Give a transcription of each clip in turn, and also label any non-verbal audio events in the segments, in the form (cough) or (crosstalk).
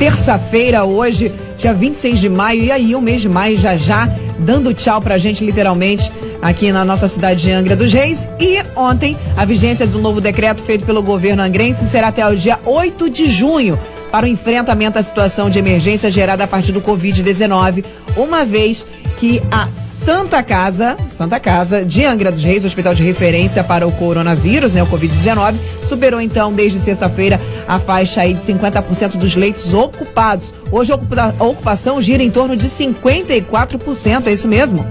terça-feira hoje, dia 26 de maio. E aí, o mês de maio já já dando tchau pra gente, literalmente, aqui na nossa cidade de Angra dos Reis. E ontem, a vigência do novo decreto feito pelo governo angrense será até o dia 8 de junho para o enfrentamento à situação de emergência gerada a partir do Covid-19, uma vez que a Santa Casa, Santa Casa de Angra dos Reis, hospital de referência para o coronavírus, né, o Covid-19, superou então desde sexta-feira a faixa aí de 50% dos leitos ocupados. Hoje a ocupação gira em torno de 54%, é isso mesmo?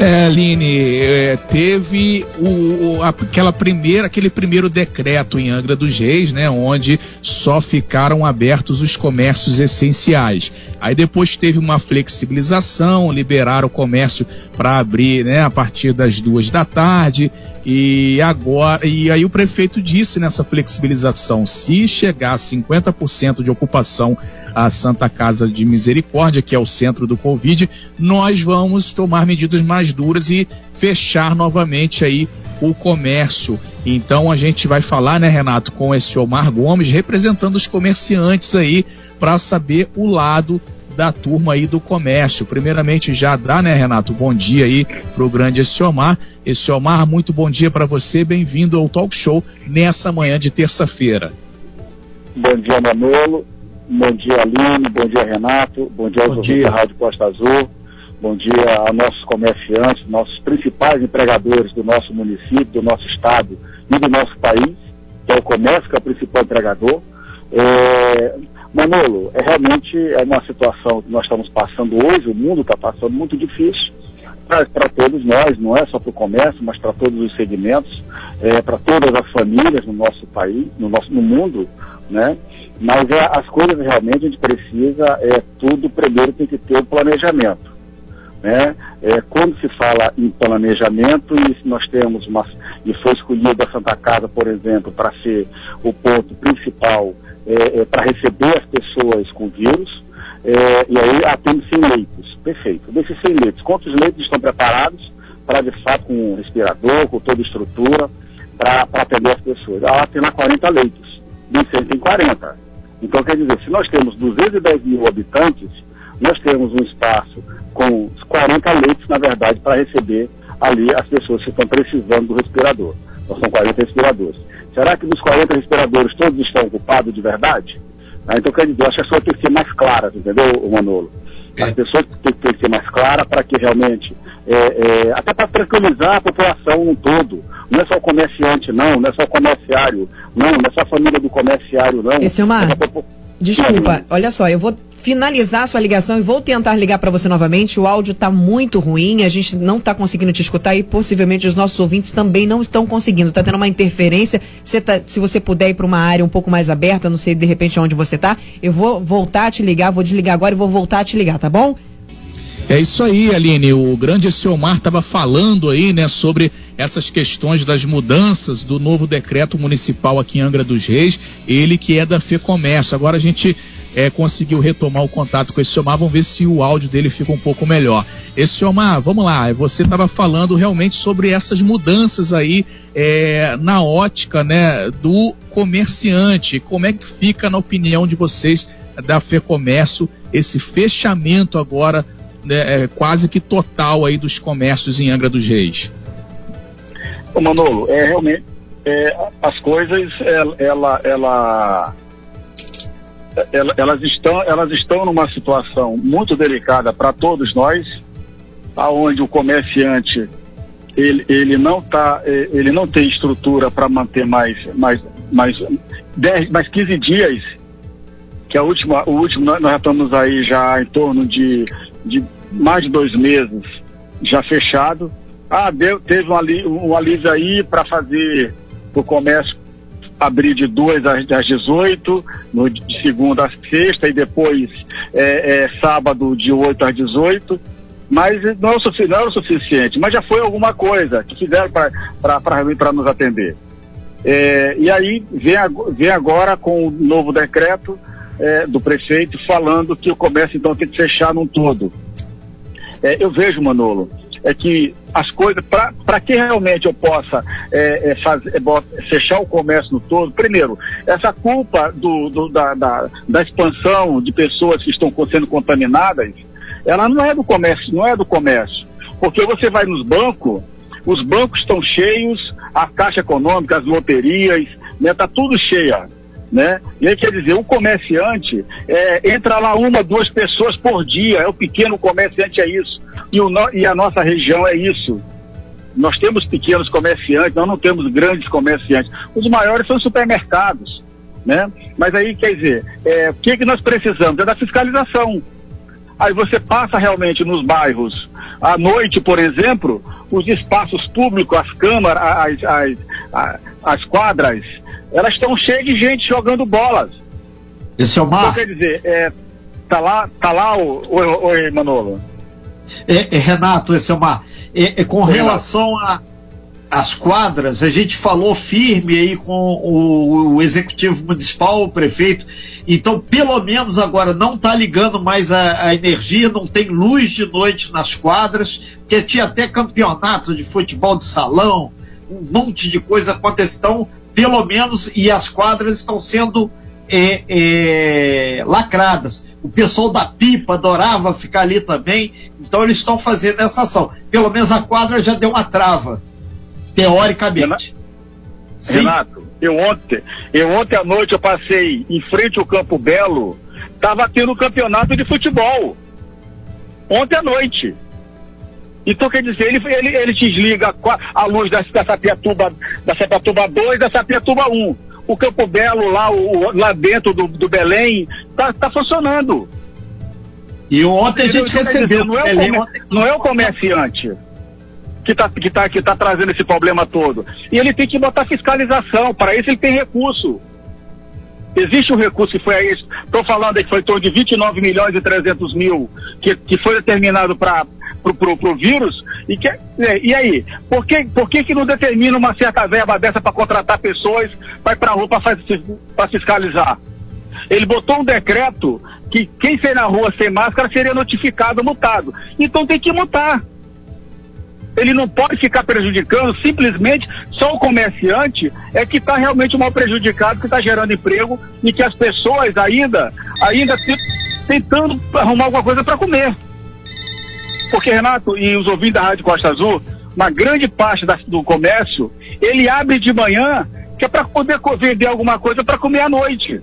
É, Aline, é, teve o, aquela primeira, aquele primeiro decreto em Angra dos Reis, né, onde só ficaram abertos os comércios essenciais. Aí depois teve uma flexibilização, liberaram o comércio para abrir, né, a partir das duas da tarde. E agora, e aí o prefeito disse nessa flexibilização, se chegar a 50% de ocupação a Santa Casa de Misericórdia, que é o centro do Covid, nós vamos tomar medidas mais duras e fechar novamente aí o comércio. Então a gente vai falar, né, Renato, com esse Omar Gomes, representando os comerciantes aí, para saber o lado da turma aí do comércio. Primeiramente, já dá, né, Renato? Bom dia aí pro grande Essiomar. Essiomar, muito bom dia para você. Bem-vindo ao Talk Show nessa manhã de terça-feira. Bom dia, Manolo. Bom dia, Aline. Bom dia, Renato. Bom dia ouvintes da Rádio Costa Azul. Bom dia a nossos comerciantes, nossos principais empregadores do nosso município, do nosso estado e do nosso país, que é o comércio, que é o principal empregador. É, Manolo, é realmente é uma situação que nós estamos passando hoje, o mundo está passando muito difícil para todos nós, não é só para o comércio, mas para todos os segmentos, é, para todas as famílias no nosso país, no, nosso, no mundo, né? Mas é, as coisas realmente a gente precisa, é tudo primeiro tem que ter o planejamento. Né? É, quando se fala em planejamento e nós temos uma e foi escolhida a Santa Casa, por exemplo, para ser o ponto principal é, é, para receber as pessoas com vírus, é, e aí atende 100 leitos. Perfeito. Desses 100 leitos, quantos leitos estão preparados para, de fato, com respirador, com toda estrutura, para atender as pessoas? Ela tem lá 40 leitos. Nem 100 tem 40. Então, quer dizer, se nós temos 210 mil habitantes, nós temos um espaço com 40 leitos, na verdade, para receber ali as pessoas que estão precisando do respirador. Então, são 40 respiradores. Será que dos 40 respiradores todos estão ocupados de verdade? Ah, então, quer dizer, eu acho que as pessoas têm que ser mais claras, entendeu, Manolo? As é. pessoas têm, têm que ser mais claras para que realmente, é, é, até para tranquilizar a população um todo. Não é só o comerciante, não, não é só o comerciário, não, não é só a família do comerciário, não. Esse é uma... Desculpa, olha só, eu vou finalizar a sua ligação e vou tentar ligar para você novamente. O áudio está muito ruim, a gente não está conseguindo te escutar e possivelmente os nossos ouvintes também não estão conseguindo. Está tendo uma interferência. Tá, se você puder ir para uma área um pouco mais aberta, não sei de repente onde você está, eu vou voltar a te ligar, vou desligar agora e vou voltar a te ligar, tá bom? É isso aí, Aline. O grande Silmar estava falando aí, né, sobre essas questões das mudanças do novo decreto municipal aqui em Angra dos Reis. Ele que é da FEComércio. Agora a gente é, conseguiu retomar o contato com esse Omar. Vamos ver se o áudio dele fica um pouco melhor. Esse Omar, vamos lá, você estava falando realmente sobre essas mudanças aí é, na ótica né, do comerciante. Como é que fica, na opinião de vocês, da FEComércio, esse fechamento agora né, é, quase que total aí dos comércios em Angra dos Reis? Ô Manolo, é realmente é, as coisas ela, ela elas estão, elas estão numa situação muito delicada para todos nós, aonde o comerciante ele, ele não tá, é, ele não tem estrutura para manter mais, mais, mais, 10, mais 15 dias, que a última, o último, nós, já estamos aí já em torno de, de mais de dois meses já fechado. Ah, deu, teve um alívio, um alívio aí para fazer o comércio abrir de 2 às, às 18, no, de segunda a sexta, e depois é, é, sábado de 8 às 18. Mas não, é não era o suficiente, mas já foi alguma coisa que fizeram para nos atender. É, e aí vem, vem, agora com o novo decreto é, do prefeito falando que o comércio então tem que fechar num todo. É, eu vejo, Manolo, é que as coisas, para que realmente eu possa é, é, fazer, é, fechar o comércio no todo, primeiro, essa culpa do, do da, da, da, expansão de pessoas que estão sendo contaminadas, ela não é do comércio, não é do comércio. Porque você vai nos bancos, os bancos estão cheios, a Caixa Econômica, as loterias, né, tá tudo cheia. Né? E aí quer dizer, o comerciante é, entra lá uma, duas pessoas por dia, é o pequeno comerciante, é isso. E, o, e a nossa região é isso. Nós temos pequenos comerciantes, nós não temos grandes comerciantes. Os maiores são supermercados. Né? Mas aí, quer dizer, é, o que, que nós precisamos? É da fiscalização. Aí você passa realmente nos bairros, à noite, por exemplo, os espaços públicos, as câmaras, as, as, as, as quadras, elas estão cheias de gente jogando bolas. Esse é o mar. Então, quer dizer, é, tá lá, tá lá o, o, o Manolo. É, é, Renato, esse é uma. É, é com relação a as quadras, a gente falou firme aí com o, o, executivo municipal, o prefeito. Então, pelo menos agora não está ligando mais a, a, energia, não tem luz de noite nas quadras, porque tinha até campeonato de futebol de salão, um monte de coisa acontecendo. Então, pelo menos, e as quadras estão sendo é, é, lacradas. O pessoal da pipa adorava ficar ali também, então eles estão fazendo essa ação. Pelo menos a quadra já deu uma trava teoricamente. Renato, eu ontem, eu ontem à noite eu passei em frente ao Campo Belo, estava tendo campeonato de futebol. Ontem à noite. Então, quer dizer, ele, ele, ele desliga a, luz da, da Sapiatuba, da Sapiatuba 2 da Sapiatuba 1. O Campo Belo lá, o, lá dentro do, do Belém, está tá funcionando. E ontem a gente recebeu. Não, é o, Belém, não é o comerciante que está que tá, que tá trazendo esse problema todo. E ele tem que botar fiscalização, para isso ele tem recurso. Existe um recurso que foi aí, estou falando aí que foi em torno de 29 milhões e 300 mil, que, que foi determinado para o vírus, e, que, é, e aí? Por, que, por que, que não determina uma certa verba dessa para contratar pessoas, para a rua para fiscalizar? Ele botou um decreto que quem sair na rua sem máscara seria notificado, multado. Então tem que multar ele não pode ficar prejudicando simplesmente só o comerciante é que está realmente mal prejudicado, que está gerando emprego e que as pessoas ainda, ainda tentando arrumar alguma coisa para comer. Porque, Renato, e os ouvintes da Rádio Costa Azul, uma grande parte da, do comércio, ele abre de manhã que é para poder vender alguma coisa para comer à noite.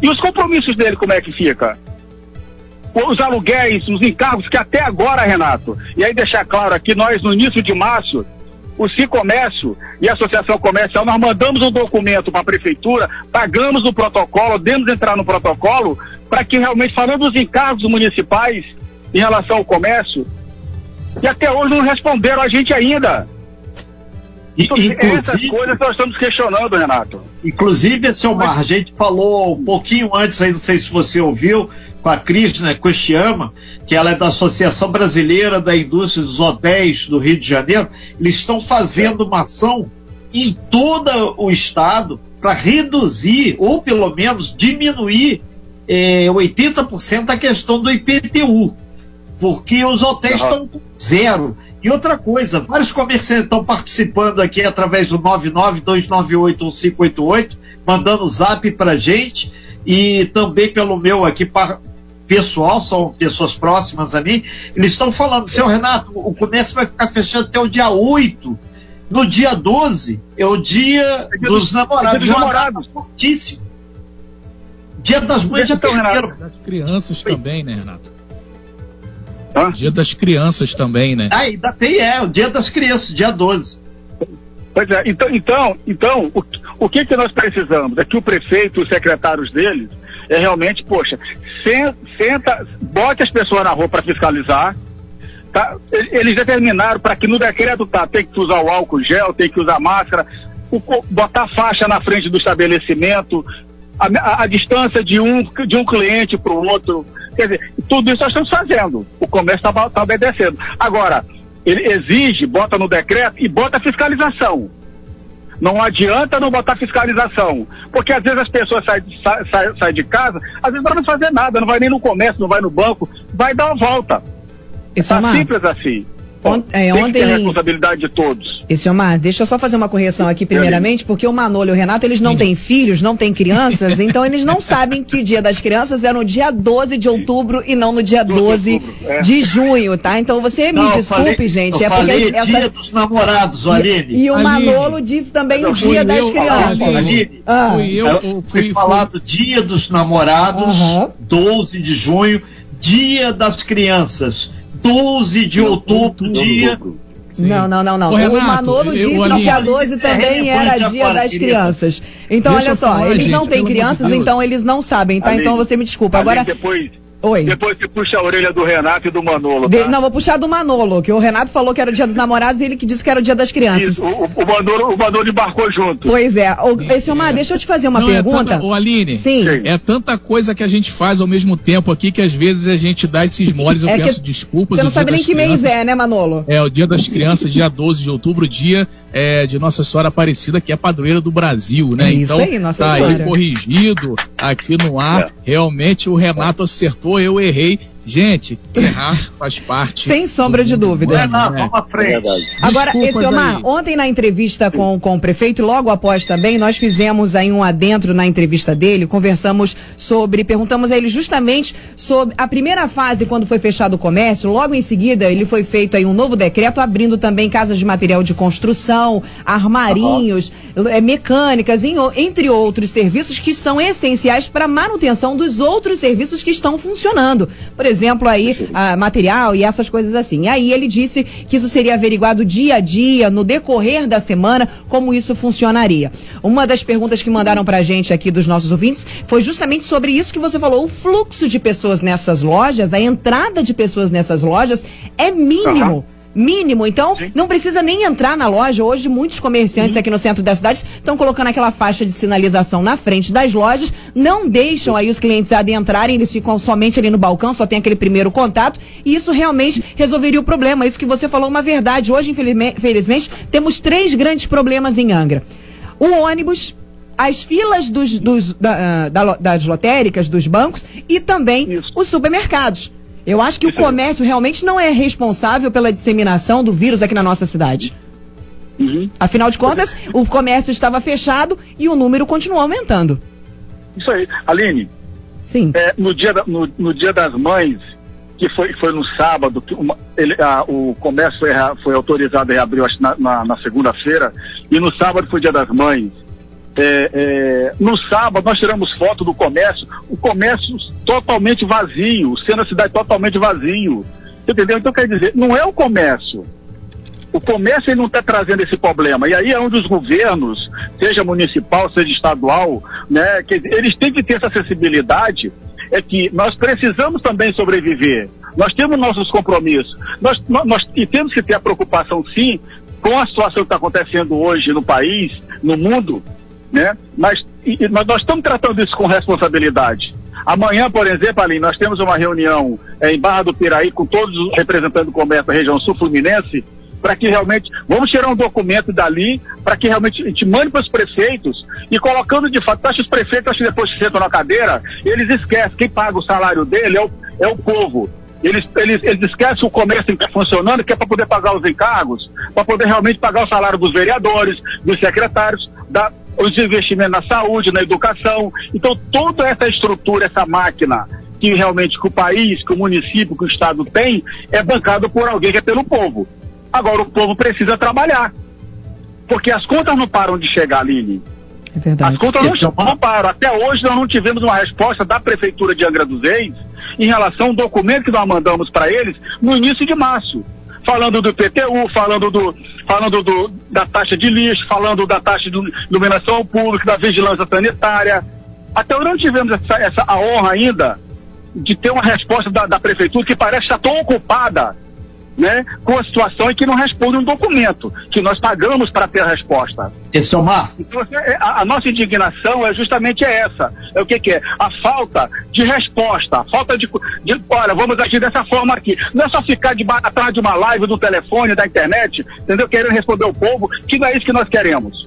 E os compromissos dele, como é que fica? os aluguéis, os encargos que até agora, Renato, e aí deixar claro aqui, nós no início de março, o Cicomércio e a Associação Comercial, nós mandamos um documento para a Prefeitura, pagamos o protocolo, demos entrar no protocolo, para que realmente, falando dos encargos municipais em relação ao comércio, e até hoje não responderam a gente ainda. Então, inclusive, essas coisas nós estamos questionando, Renato. Inclusive, seu Mar, a gente falou um pouquinho antes aí, não sei se você ouviu, com a Krishna Koshiyama, que ela é da Associação Brasileira da Indústria dos Hotéis do Rio de Janeiro, eles estão fazendo uma ação em todo o estado para reduzir, ou pelo menos diminuir, é, 80% a questão do IPTU. Porque os hotéis uhum. estão com zero. E outra coisa, vários comerciantes estão participando aqui através do 992981588, mandando zap para gente e também pelo meu aqui pessoal, são pessoas próximas a mim, eles estão falando, seu Renato, o comércio vai ficar fechado até o dia 8. No dia 12 é o dia é dos namorados. É dia dos namorados. Fortíssimo. Dia das mães já perderam. Das crianças também, né, Renato? Hã? Dia das crianças também, né? Ah, ainda tem, é, o dia das crianças, dia 12. Pois é, então, então, então o, o que, que nós precisamos? É que o prefeito e os secretários deles é realmente, poxa, senta, bote as pessoas na rua para fiscalizar. Tá? Eles determinaram para que no decreto tá, tem que usar o álcool gel, tem que usar máscara, o, botar faixa na frente do estabelecimento, a, a, a distância de um, de um cliente para o outro. Quer dizer, tudo isso nós estamos fazendo. O comércio está tá obedecendo. Agora, ele exige, bota no decreto e bota fiscalização. Não adianta não botar fiscalização. Porque às vezes as pessoas saem, saem, saem de casa, às vezes para não fazer nada, não vai nem no comércio, não vai no banco, vai dar uma volta. Isso tá simples assim. Ont, é, ontem. Tem a responsabilidade de todos. Esse Omar, deixa eu só fazer uma correção aqui primeiramente, porque o Manolo e o Renato, eles não têm filhos, não têm crianças, então eles não sabem que o dia das crianças é no dia 12 de outubro e não no dia 12 de, é. de junho, tá? Então você me não, desculpe, falei, gente. é porque essa... dia dos namorados, Aline. E, e o Aline. Manolo disse também o dia das eu, crianças. Aline, ah. fui eu, eu fui, falado dia dos namorados, uhum. 12 de junho, dia das crianças. 12 de outubro, dia. Sim. Não, não, não, não. O, Renato, o Manolo disse que o dia 12 também era dia das crianças. Então, olha só, eles não têm crianças, então eles não sabem, tá? Então você me desculpa. Agora. Depois Oi. Depois você puxa a orelha do Renato e do Manolo. Tá? De, não, vou puxar do Manolo, que o Renato falou que era o dia dos namorados e ele que disse que era o dia das crianças. Isso, o, o, Manolo, o Manolo embarcou junto. Pois é. O, esse Omar, deixa eu te fazer uma não, pergunta. É tanta, Aline, Sim. é tanta coisa que a gente faz ao mesmo tempo aqui que às vezes a gente dá esses moles, eu é peço desculpas. Você não sabe nem que mês é, né, Manolo? É, o dia das crianças, dia 12 de outubro, dia é, de Nossa Senhora Aparecida, que é a padroeira do Brasil, né? É então, aí, Nossa tá Senhora. aí corrigido aqui no ar. É. Realmente o Renato acertou, eu errei Gente, errar (laughs) faz parte. Sem sombra de dúvida. É, não, vamos à frente. É Agora, esse Omar, ontem na entrevista com, com o prefeito, logo após também, nós fizemos aí um adentro na entrevista dele, conversamos sobre, perguntamos a ele justamente sobre a primeira fase, quando foi fechado o comércio, logo em seguida ele foi feito aí um novo decreto abrindo também casas de material de construção, armarinhos, uhum. mecânicas, entre outros serviços que são essenciais para a manutenção dos outros serviços que estão funcionando. Por exemplo, exemplo, aí, material e essas coisas assim. E aí ele disse que isso seria averiguado dia a dia, no decorrer da semana, como isso funcionaria. Uma das perguntas que mandaram pra gente aqui dos nossos ouvintes foi justamente sobre isso que você falou. O fluxo de pessoas nessas lojas, a entrada de pessoas nessas lojas é mínimo. Uhum mínimo. Então, Sim. não precisa nem entrar na loja. Hoje, muitos comerciantes Sim. aqui no centro da cidade estão colocando aquela faixa de sinalização na frente das lojas, não deixam aí os clientes adentrarem, eles ficam somente ali no balcão, só tem aquele primeiro contato, e isso realmente resolveria o problema. Isso que você falou é uma verdade. Hoje, infelizmente, temos três grandes problemas em Angra. O ônibus, as filas dos, dos, da, da, das lotéricas, dos bancos e também Isso. os supermercados. Eu acho que o comércio realmente não é responsável pela disseminação do vírus aqui na nossa cidade. Uhum. Afinal de contas, o comércio estava fechado e o número continuou aumentando. Isso aí. Aline. Sim. É, no, dia da, no, no, dia das mães, que foi, foi no sábado, uma, ele, a, o comércio foi, foi autorizado e abriu na, na, na segunda-feira, e no sábado foi dia das mães. É, é, no sábado nós tiramos foto do comércio, o comércio totalmente vazio, sendo a cidade totalmente vazio. Entendeu? Então quer dizer, não é o comércio. O comércio ele não está trazendo esse problema. E aí é onde os governos, seja municipal, seja estadual, né, que eles têm que ter essa acessibilidade. É que nós precisamos também sobreviver. Nós temos nossos compromissos. Nós, nós, e temos que ter a preocupação, sim, com a situação que está acontecendo hoje no país, no mundo, né? Mas e, nós, nós estamos tratando isso com responsabilidade. Amanhã, por exemplo, nós temos uma reunião é, em Barra do Piraí com todos os representantes do comércio da região sul-fluminense para que realmente, vamos tirar um documento dali, para que realmente a gente mande para os prefeitos e colocando de fato, acho que os prefeitos, acho que depois que sentam na cadeira, eles esquecem, quem paga o salário dele é o, é o povo. Eles, eles, eles esquecem o comércio funcionando, que é para poder pagar os encargos, para poder realmente pagar o salário dos vereadores, dos secretários, da, os investimentos na saúde, na educação. Então, toda essa estrutura, essa máquina que realmente que o país, que o município, que o Estado tem, é bancado por alguém que é pelo povo. Agora, o povo precisa trabalhar. Porque as contas não param de chegar, Aline. É verdade. As contas não, é não param. Até hoje nós não tivemos uma resposta da Prefeitura de Angra dos Reis em relação ao documento que nós mandamos para eles no início de março falando do PTU, falando, do, falando do, da taxa de lixo, falando da taxa de iluminação ao público, da vigilância sanitária. Até hoje não tivemos essa, essa a honra ainda de ter uma resposta da, da prefeitura que parece estar tão ocupada né, com a situação e que não responde um documento, que nós pagamos para ter a resposta. Esse é o mar? Então, assim, é, a, a, nossa indignação é justamente essa. É o que, que, é? A falta de resposta, a falta de, de. Olha, vamos agir dessa forma aqui. Não é só ficar de, atrás de uma live do telefone, da internet, entendeu? Querendo responder o povo, que não é isso que nós queremos.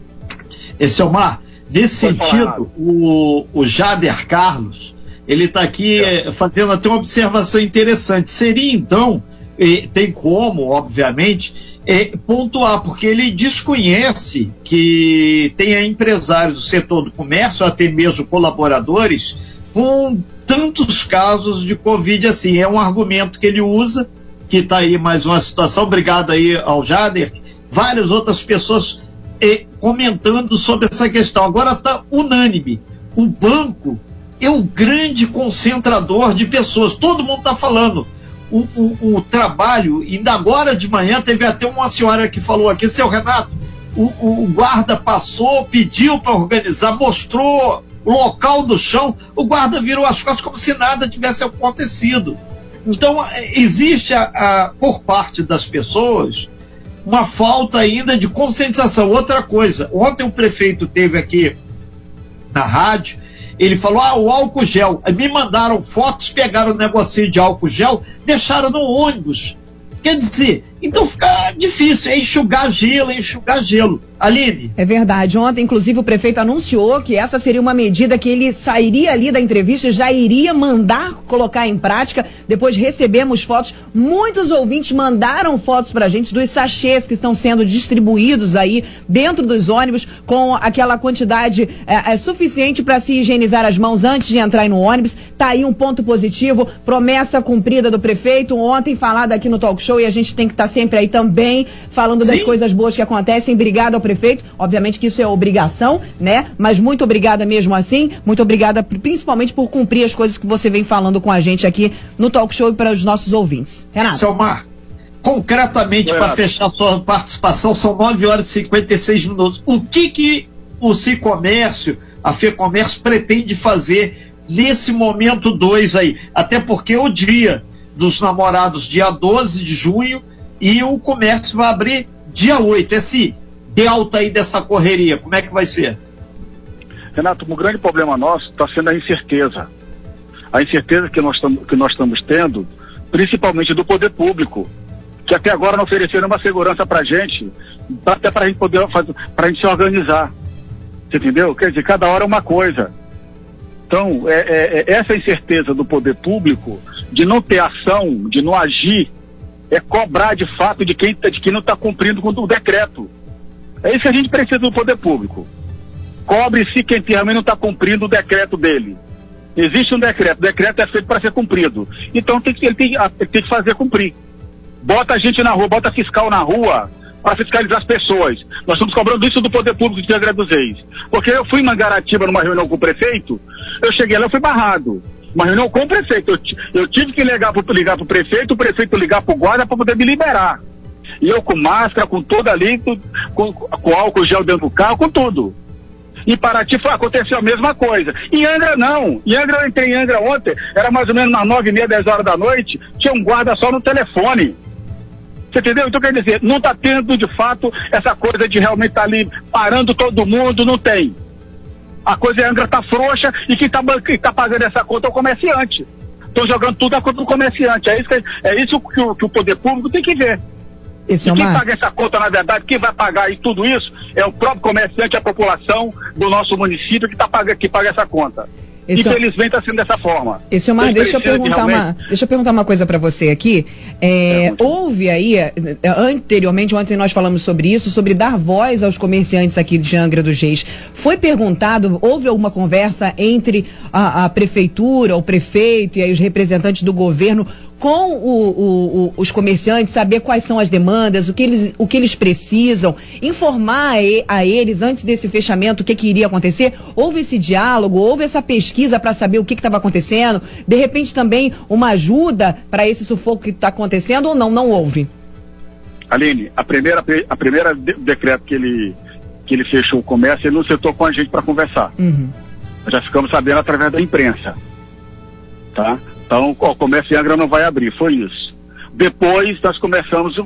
Esse é o mar. Nesse Pode sentido, o, o Jader Carlos, ele está aqui é. fazendo até uma observação interessante. Seria então tem como, obviamente, é, pontuar, porque ele desconhece que tenha empresários do setor do comércio, até mesmo colaboradores, com tantos casos de Covid assim. É um argumento que ele usa, que está aí mais uma situação. Obrigado aí ao Jader. Várias outras pessoas eh, comentando sobre essa questão. Agora está unânime. O banco é o grande concentrador de pessoas. Todo mundo está falando. O, o, o, trabalho, ainda agora de manhã teve até uma senhora que falou aqui, seu Renato, o, o guarda passou, pediu para organizar, mostrou local do chão, o guarda virou as costas como se nada tivesse acontecido. Então, é, existe, a, a, por parte das pessoas, uma falta ainda de conscientização. Outra coisa, ontem o prefeito teve aqui na rádio, ele falou: ah, o álcool gel. Me mandaram fotos, pegaram o negocinho de álcool gel, deixaram no ônibus. Quer dizer, então fica difícil, é enxugar gelo, é enxugar gelo. Aline. É verdade. Ontem, inclusive, o prefeito anunciou que essa seria uma medida que ele sairia ali da entrevista e já iria mandar colocar em prática. Depois recebemos fotos. Muitos ouvintes mandaram fotos pra gente dos sachês que estão sendo distribuídos aí dentro dos ônibus com aquela quantidade é, é suficiente para se higienizar as mãos antes de entrar no ônibus. Tá aí um ponto positivo. Promessa cumprida do prefeito. Ontem falada aqui no talk show e a gente tem que estar tá sempre aí também falando Sim. das coisas boas que acontecem. Obrigado ao prefeito. Obviamente que isso é obrigação, né? Mas muito obrigada mesmo assim. Muito obrigada principalmente por cumprir as coisas que você vem falando com a gente aqui no talk show e para os nossos ouvintes. Renato. Selmar, concretamente para fechar sua participação, são 9 horas e 56 minutos. O que que o Cicomércio, a FEComércio pretende fazer nesse momento 2 aí? Até porque o dia dos namorados, dia 12 de junho, e o comércio vai abrir dia 8. Esse delta aí dessa correria, como é que vai ser? Renato, um grande problema nosso está sendo a incerteza. A incerteza que nós, estamos, que nós estamos tendo, principalmente do poder público, que até agora não ofereceram uma segurança para a gente, até para a gente poder fazer, para a gente se organizar. Você entendeu? Quer dizer, cada hora é uma coisa. Então, é, é, é essa incerteza do poder público de não ter ação, de não agir, é cobrar de fato de quem, tá, de quem não está cumprindo com o decreto. É isso que a gente precisa do poder público. Cobre-se quem realmente não está cumprindo o decreto dele. Existe um decreto, o decreto é feito para ser cumprido. Então tem que, ele, tem, ele tem que fazer cumprir. Bota a gente na rua, bota fiscal na rua para fiscalizar as pessoas. Nós estamos cobrando isso do poder público de Angra dos Reis. Porque eu fui em Mangaratiba numa reunião com o prefeito, eu cheguei lá e fui barrado. Uma reunião com o prefeito. Eu, eu tive que ligar para ligar o prefeito, o prefeito ligar para o guarda para poder me liberar. E eu com máscara, com toda ali, com, com álcool gel dentro do carro, com tudo. Em Paraty foi, aconteceu a mesma coisa. Em Angra não. Em Angra eu entrei em Angra ontem, era mais ou menos umas nove e meia, dez horas da noite, tinha um guarda só no telefone. Você entendeu? Então quer dizer, não está tendo de fato essa coisa de realmente estar tá ali parando todo mundo, não tem. A coisa é Angra tá frouxa e quem está tá pagando essa conta é o comerciante. Estão jogando tudo a conta do comerciante. É isso, que, é isso que, o, que o poder público tem que ver. Esse e é quem uma... paga essa conta, na verdade, quem vai pagar tudo isso é o próprio comerciante, a população do nosso município que, tá paga, que paga essa conta. Esse Infelizmente está sendo dessa forma. Esse Omar, deixa eu perguntar realmente... uma, deixa eu perguntar uma coisa para você aqui. É, é houve aí anteriormente, ontem nós falamos sobre isso, sobre dar voz aos comerciantes aqui de Angra dos Reis. Foi perguntado, houve alguma conversa entre a, a prefeitura, o prefeito e aí os representantes do governo com o, o, o, os comerciantes, saber quais são as demandas, o que eles, o que eles precisam, informar a, a eles antes desse fechamento o que, que iria acontecer. Houve esse diálogo, houve essa pesquisa para saber o que estava acontecendo. De repente também uma ajuda para esse sufoco que está acontecendo ou não? Não houve. Aline, a primeira, a primeira de, decreto que ele, que ele fechou o comércio, ele não sentou com a gente para conversar. Uhum. Nós já ficamos sabendo através da imprensa. Tá? Então, o comércio em Angra não vai abrir, foi isso. Depois nós começamos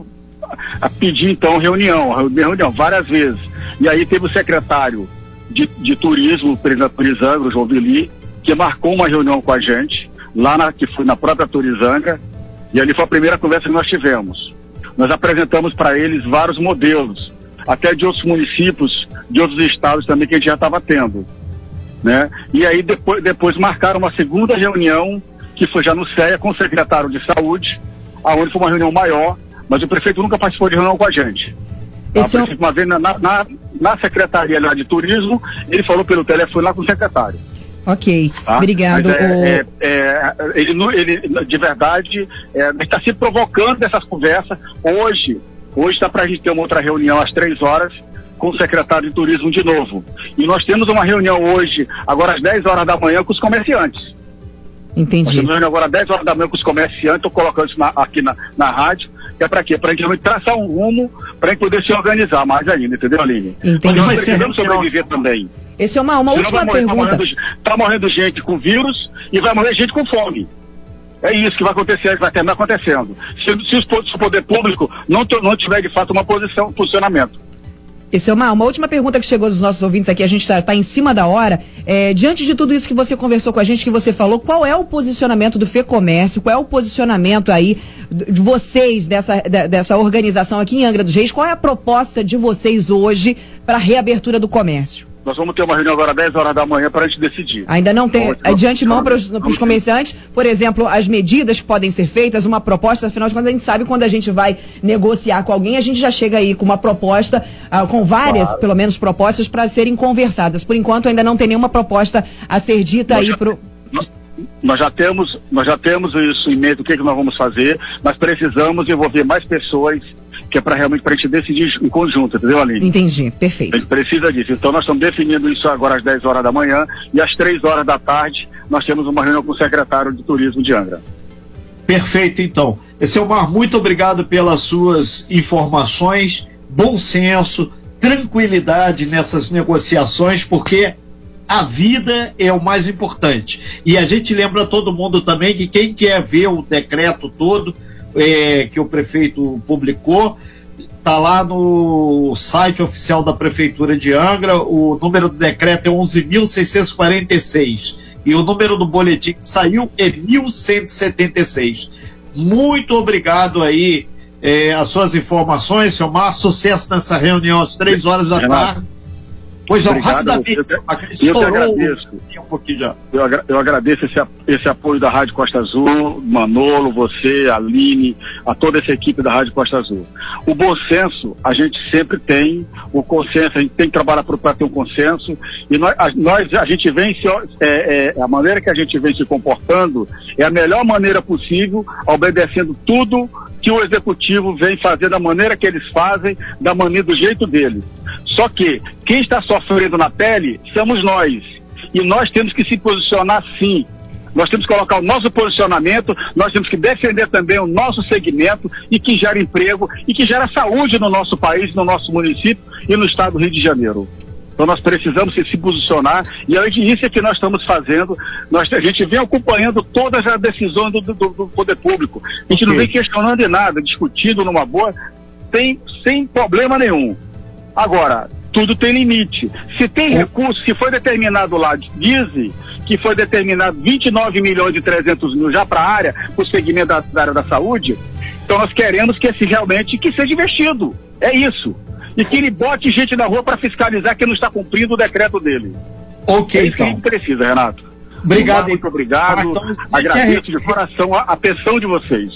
a pedir então reunião, reunião várias vezes. E aí teve o secretário de, de turismo, Turizanga, João Vili, que marcou uma reunião com a gente, lá na, que foi na própria Turizanga, e ali foi a primeira conversa que nós tivemos. Nós apresentamos para eles vários modelos, até de outros municípios, de outros estados também que a gente já estava tendo. Né? E aí depois, depois marcaram uma segunda reunião que foi já no CEA com o secretário de saúde, aonde foi uma reunião maior, mas o prefeito nunca participou de reunião com a gente. Esse tá? é... Uma vez na, na, na secretaria lá de turismo, ele falou pelo telefone lá com o secretário. Ok, tá? obrigado. É, o... é, é, ele, ele, de verdade, é, está se provocando essas conversas. Hoje, hoje está para a gente ter uma outra reunião às três horas com o secretário de turismo de novo. E nós temos uma reunião hoje, agora às 10 horas da manhã, com os comerciantes. Entendi. Nós reunião agora às 10 horas da manhã com os comerciantes, estou colocando isso na, aqui na, na rádio, que é para quê? Para a gente traçar um rumo, para a gente poder se organizar mais ainda, entendeu, Aline? Entendi. Nós precisamos sobreviver também. Essa é uma, uma última morrer, tá pergunta. Está morrendo, tá morrendo gente com vírus e vai morrer gente com fome. É isso que vai acontecer, que vai terminar acontecendo. Se, se, se o poder público não, não tiver de fato uma posição, um posicionamento. Essa é uma, uma última pergunta que chegou dos nossos ouvintes aqui, a gente está tá em cima da hora. É, diante de tudo isso que você conversou com a gente, que você falou, qual é o posicionamento do FEComércio, qual é o posicionamento aí de vocês, dessa, dessa organização aqui em Angra dos Reis, qual é a proposta de vocês hoje para a reabertura do comércio? Nós vamos ter uma reunião agora às 10 horas da manhã para a gente decidir. Ainda não tem. Então, de antemão para os comerciantes, por exemplo, as medidas que podem ser feitas, uma proposta, afinal de contas, a gente sabe quando a gente vai negociar com alguém, a gente já chega aí com uma proposta, uh, com várias, claro. pelo menos, propostas para serem conversadas. Por enquanto, ainda não tem nenhuma proposta a ser dita nós aí para nós, nós já temos, nós já temos isso em mente, o que, que nós vamos fazer, mas precisamos envolver mais pessoas que é para realmente para a gente decidir em conjunto, entendeu, Aline? Entendi, perfeito. A gente precisa disso. Então nós estamos definindo isso agora às 10 horas da manhã e às 3 horas da tarde nós temos uma reunião com o secretário de Turismo de Angra. Perfeito, então. Selmar, muito obrigado pelas suas informações, bom senso, tranquilidade nessas negociações, porque a vida é o mais importante. E a gente lembra todo mundo também que quem quer ver o decreto todo, é, que o prefeito publicou. Está lá no site oficial da Prefeitura de Angra. O número do decreto é 11.646 e o número do boletim que saiu é 1176. Muito obrigado aí é, as suas informações, seu Mar. Sucesso nessa reunião às três horas da tarde. Pois não, rapidamente, eu, eu, agradeço. Um pouquinho já. Eu, agra eu agradeço esse, esse apoio da Rádio Costa Azul, Manolo, você, Aline, a toda essa equipe da Rádio Costa Azul. O bom senso, a gente sempre tem, o consenso, a gente tem que trabalhar para ter um consenso, e nós, a, nós, a gente vem se, é, é, a maneira que a gente vem se comportando é a melhor maneira possível, obedecendo tudo que o executivo vem fazer da maneira que eles fazem, da maneira do jeito deles. Só que quem está sofrendo na pele somos nós. E nós temos que se posicionar sim. Nós temos que colocar o nosso posicionamento, nós temos que defender também o nosso segmento e que gera emprego e que gera saúde no nosso país, no nosso município e no estado do Rio de Janeiro. Então nós precisamos se posicionar e é que nós estamos fazendo. Nós, a gente vem acompanhando todas as decisões do, do, do poder público. A gente okay. não vem questionando em nada, discutindo numa boa, sem, sem problema nenhum. Agora, tudo tem limite. Se tem recurso, se foi determinado lá, diz que foi determinado 29 milhões e 300 mil já para a área, para o segmento da, da, área da saúde, então nós queremos que esse realmente que seja investido. É isso e que ele bote gente na rua para fiscalizar que não está cumprindo o decreto dele. Ok, é isso então. que a gente precisa, Renato. Obrigado. Muito obrigado. Então, Agradeço de coração a atenção de vocês.